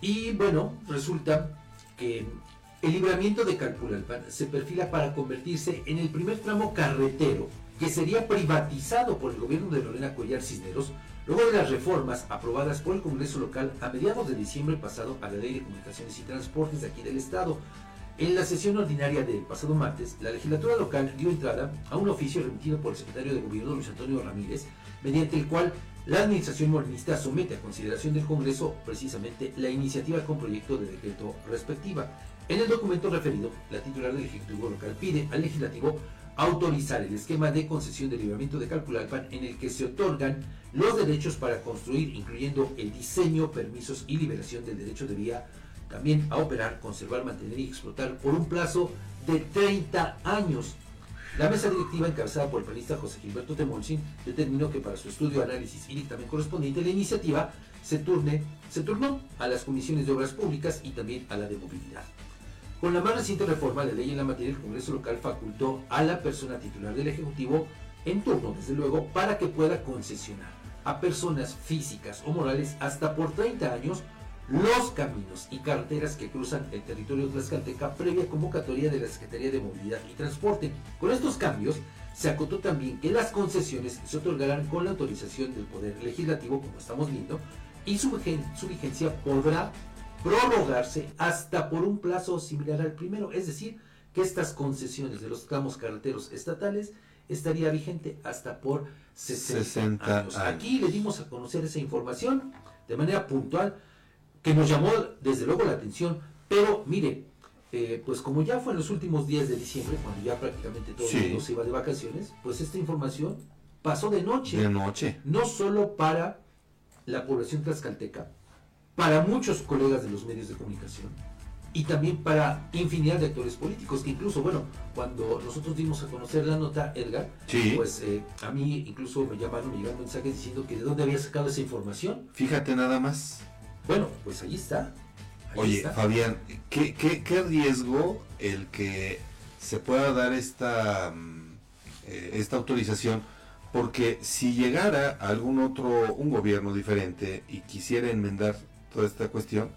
Y bueno, resulta que el libramiento de Calpulalpan se perfila para convertirse en el primer tramo carretero que sería privatizado por el gobierno de Lorena Cuellar Cisneros luego de las reformas aprobadas por el Congreso local a mediados de diciembre pasado a la Ley de Comunicaciones y Transportes de aquí del Estado. En la sesión ordinaria del pasado martes, la legislatura local dio entrada a un oficio remitido por el secretario de Gobierno Luis Antonio Ramírez, mediante el cual la administración morenista somete a consideración del Congreso precisamente la iniciativa con proyecto de decreto respectiva. En el documento referido, la titular del Ejecutivo local pide al legislativo autorizar el esquema de concesión de libramiento de Calpulalpan en el que se otorgan los derechos para construir, incluyendo el diseño, permisos y liberación del derecho de vía, también a operar, conservar, mantener y explotar por un plazo de 30 años la mesa directiva, encabezada por el periodista José Gilberto Temolsin, determinó que para su estudio, análisis y dictamen correspondiente, la iniciativa se, turne, se turnó a las comisiones de obras públicas y también a la de movilidad. Con la más reciente reforma de ley en la materia, el Congreso local facultó a la persona titular del Ejecutivo en turno, desde luego, para que pueda concesionar a personas físicas o morales hasta por 30 años los caminos y carreteras que cruzan el territorio tlaxcalteca previa convocatoria de la Secretaría de Movilidad y Transporte. Con estos cambios, se acotó también que las concesiones se otorgarán con la autorización del Poder Legislativo, como estamos viendo, y su, su vigencia podrá prorrogarse hasta por un plazo similar al primero, es decir, que estas concesiones de los tramos carreteros estatales estaría vigente hasta por 60, años. Aquí le dimos a conocer esa información de manera puntual que nos llamó desde luego la atención, pero mire, eh, pues como ya fue en los últimos días de diciembre, cuando ya prácticamente todo el mundo se iba de vacaciones, pues esta información pasó de noche. De noche. No solo para la población tlaxcalteca, para muchos colegas de los medios de comunicación y también para infinidad de actores políticos, que incluso, bueno, cuando nosotros dimos a conocer la nota, Edgar, pues eh, a mí incluso me llamaron, me llegaron mensajes diciendo que de dónde había sacado esa información. Fíjate nada más. Bueno, pues ahí está. Oye, Fabián, ¿qué, ¿qué, riesgo el que se pueda dar esta, mm, eh, esta autorización? Porque si llegara algún otro, un gobierno diferente y quisiera enmendar toda esta cuestión,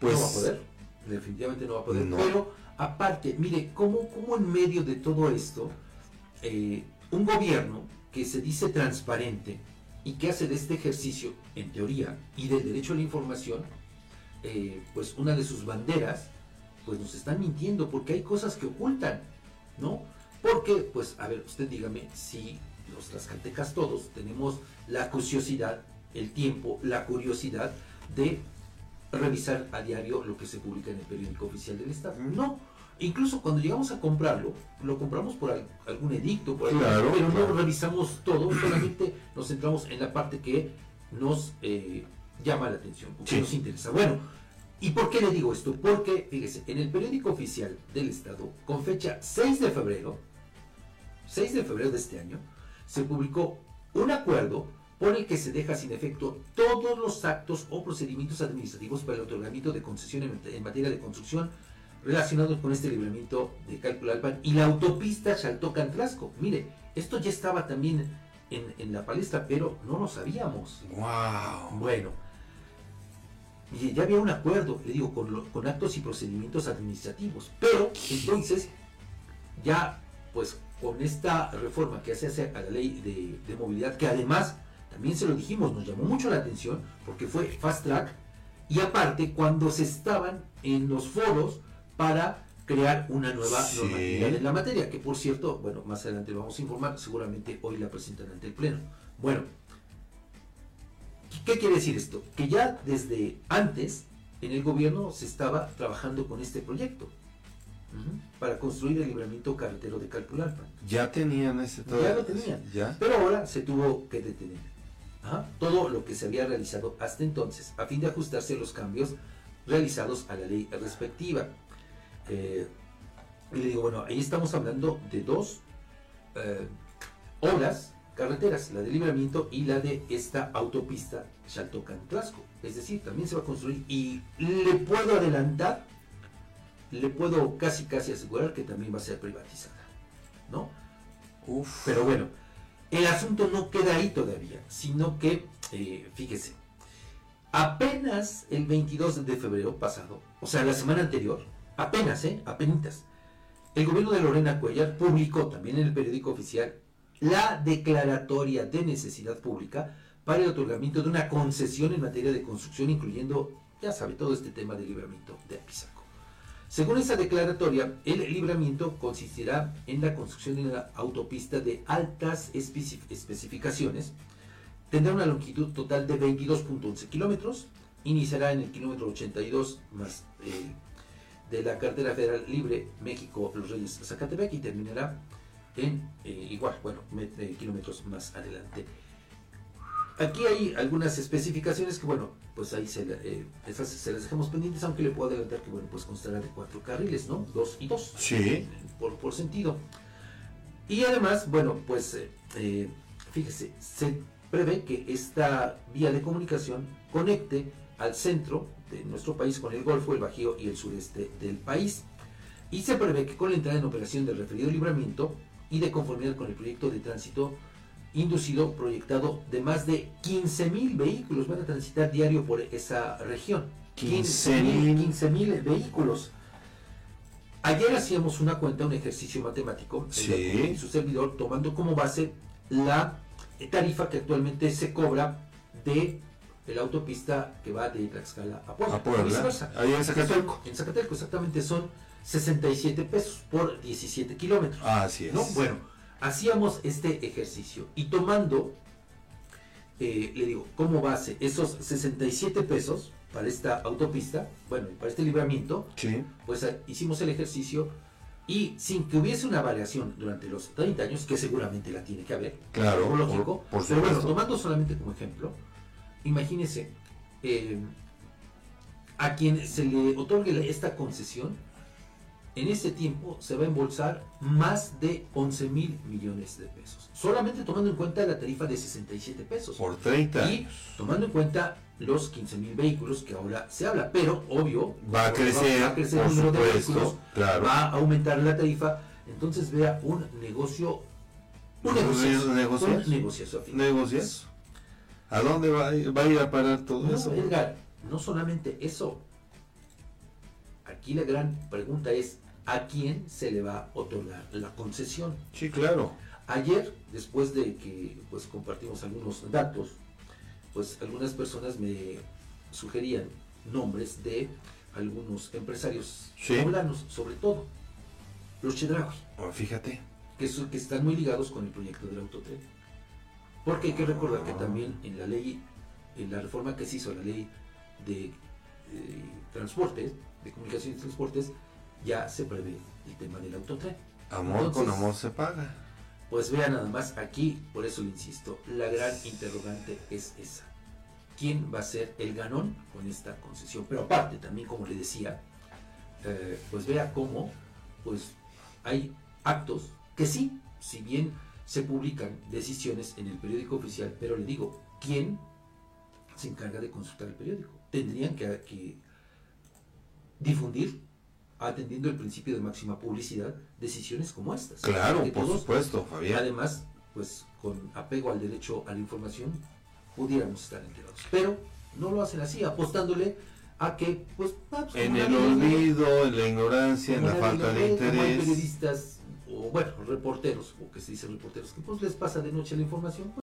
pues... No va a poder, definitivamente no va a poder. Pero aparte, mire, ¿cómo, cómo en medio de todo esto, eh, un gobierno que se dice transparente, y que hace de este ejercicio, en teoría, y del derecho a la información, eh, pues una de sus banderas, pues nos están mintiendo porque hay cosas que ocultan, ¿no? Porque, pues, a ver, usted dígame si los tlaxcaltecas todos tenemos la curiosidad, el tiempo, la curiosidad de revisar a diario lo que se publica en el periódico oficial del Estado. No, Incluso cuando llegamos a comprarlo, lo compramos por algún edicto, por pero no revisamos todo, solamente nos centramos en la parte que nos eh, llama la atención, que nos interesa. Bueno, ¿y por qué le digo esto? Porque, fíjese, en el periódico oficial del Estado, con fecha 6 de febrero, 6 de febrero de este año, se publicó un acuerdo por el que se deja sin efecto todos los actos o procedimientos administrativos para el otorgamiento de concesión en materia de construcción, relacionados con este libramiento de Calpulalpan y la autopista Chaltocantlasco. Mire, esto ya estaba también en, la palestra, pero no lo sabíamos. ¡Wow! Bueno, ya había un acuerdo, le digo, con, actos y procedimientos administrativos, pero entonces ya, pues con esta reforma que se hace a la ley de, de movilidad, que además, también se lo dijimos, nos llamó mucho la atención, porque fue fast track, y aparte, cuando se estaban en los foros para crear una nueva normalidad en la materia, que por cierto, bueno, más adelante lo vamos a informar, seguramente hoy la presentan ante el Pleno. Bueno, ¿qué quiere decir esto? Que ya desde antes en el gobierno se estaba trabajando con este proyecto para construir el libramiento carretero de Calpulalpa. Ya tenían ese todo. Ya lo tenían. Pero ahora se tuvo que detener. Todo lo que se había realizado hasta entonces, a fin de ajustarse a los cambios realizados a la ley respectiva. Eh, y le digo, bueno, ahí estamos hablando de dos eh, obras, carreteras, la de libramiento y la de esta autopista Chaltocantlasco. Es decir, también se va a construir y le puedo adelantar, le puedo casi casi asegurar que también va a ser privatizada. ¿No? Uf. Pero bueno, el asunto no queda ahí todavía, sino que, eh, fíjese, Apenas el 22 de febrero pasado, o sea, la semana anterior, apenas, ¿eh? Apenitas, el gobierno de Lorena Cuellar publicó también en el periódico oficial la declaratoria de necesidad pública para el otorgamiento de una concesión en materia de construcción, incluyendo, ya sabe, todo este tema del libramiento de Apizaco. Según esa declaratoria, el libramiento consistirá en la construcción de una autopista de altas especificaciones, tendrá una longitud total de 22.11 kilómetros, iniciará en el kilómetro 82 más eh, de la carretera federal libre México Los Reyes Zacatepec y terminará en eh, igual, bueno, eh, kilómetros más adelante. Aquí hay algunas especificaciones que, bueno, pues ahí se, eh, esas se las dejamos pendientes, aunque le puedo adelantar que, bueno, pues constará de cuatro carriles, ¿no? Dos y dos. Sí. Por, por sentido. Y además, bueno, pues fíjese, se prevé que esta vía de comunicación conecte al centro de nuestro país con el Golfo, el Bajío y el sureste del país. Y se prevé que con la entrada en operación del referido libramiento y de conformidad con el proyecto de tránsito inducido proyectado de más de 15.000 vehículos van a transitar diario por esa región. 15.000 mil vehículos. Ayer hacíamos una cuenta, un ejercicio matemático, sí. su servidor, tomando como base la tarifa que actualmente se cobra de la autopista que va de Tlaxcala a Puebla. A Puebla. Ahí en Zacatelco. En Zacatelco, exactamente, son 67 pesos por 17 kilómetros. Así es. ¿no? Bueno, hacíamos este ejercicio y tomando, eh, le digo, como base esos 67 pesos para esta autopista, bueno, para este libramiento, pues ah, hicimos el ejercicio y sin que hubiese una variación durante los 30 años, que seguramente la tiene que haber, claro, lógico, pero bueno, tomando solamente como ejemplo, imagínese, eh, a quien se le otorgue esta concesión, en ese tiempo se va a embolsar más de 11 mil millones de pesos. Solamente tomando en cuenta la tarifa de 67 pesos. Por 30. Y tomando en cuenta los 15 mil vehículos que ahora se habla. Pero, obvio, va a crecer, va a crecer el número de vehículos, va a aumentar la tarifa. Entonces vea un negocio. Un negocio. Un negocio. ¿A dónde va, va, a ir a parar todo eso? Edgar, no solamente eso. Aquí la gran pregunta es, ¿a quién se le va a otorgar la concesión? Sí, claro. Ayer, después de que pues, compartimos algunos datos, pues algunas personas me sugerían nombres de algunos empresarios ¿Sí? sobre todo los Chedraui. Oh, fíjate. Que, que están muy ligados con el proyecto del autotren. Porque hay que recordar que también en la ley, en la reforma que se hizo, la ley de, transportes, de comunicaciones y transportes, ya se prevé el tema del autotren. Amor con amor se paga. Pues vean nada más, aquí, por eso le insisto, la gran interrogante es esa. ¿Quién va a ser el ganón con esta concesión? Pero aparte, también como le decía, eh, pues vea cómo pues hay actos que sí, si bien se publican decisiones en el periódico oficial, pero le digo, ¿quién se encarga de consultar el periódico? Tendrían que, difundir, atendiendo el principio de máxima publicidad, decisiones como estas. Claro, por supuesto, Fabián. Además, pues con apego al derecho a la información, pudiéramos estar enterados. Pero no lo hacen así, apostándole a que, pues, ah, pues en el olvido, en la ignorancia, en la falta de interés. periodistas o bueno, reporteros, o que se dice reporteros, que pues les pasa de noche la información,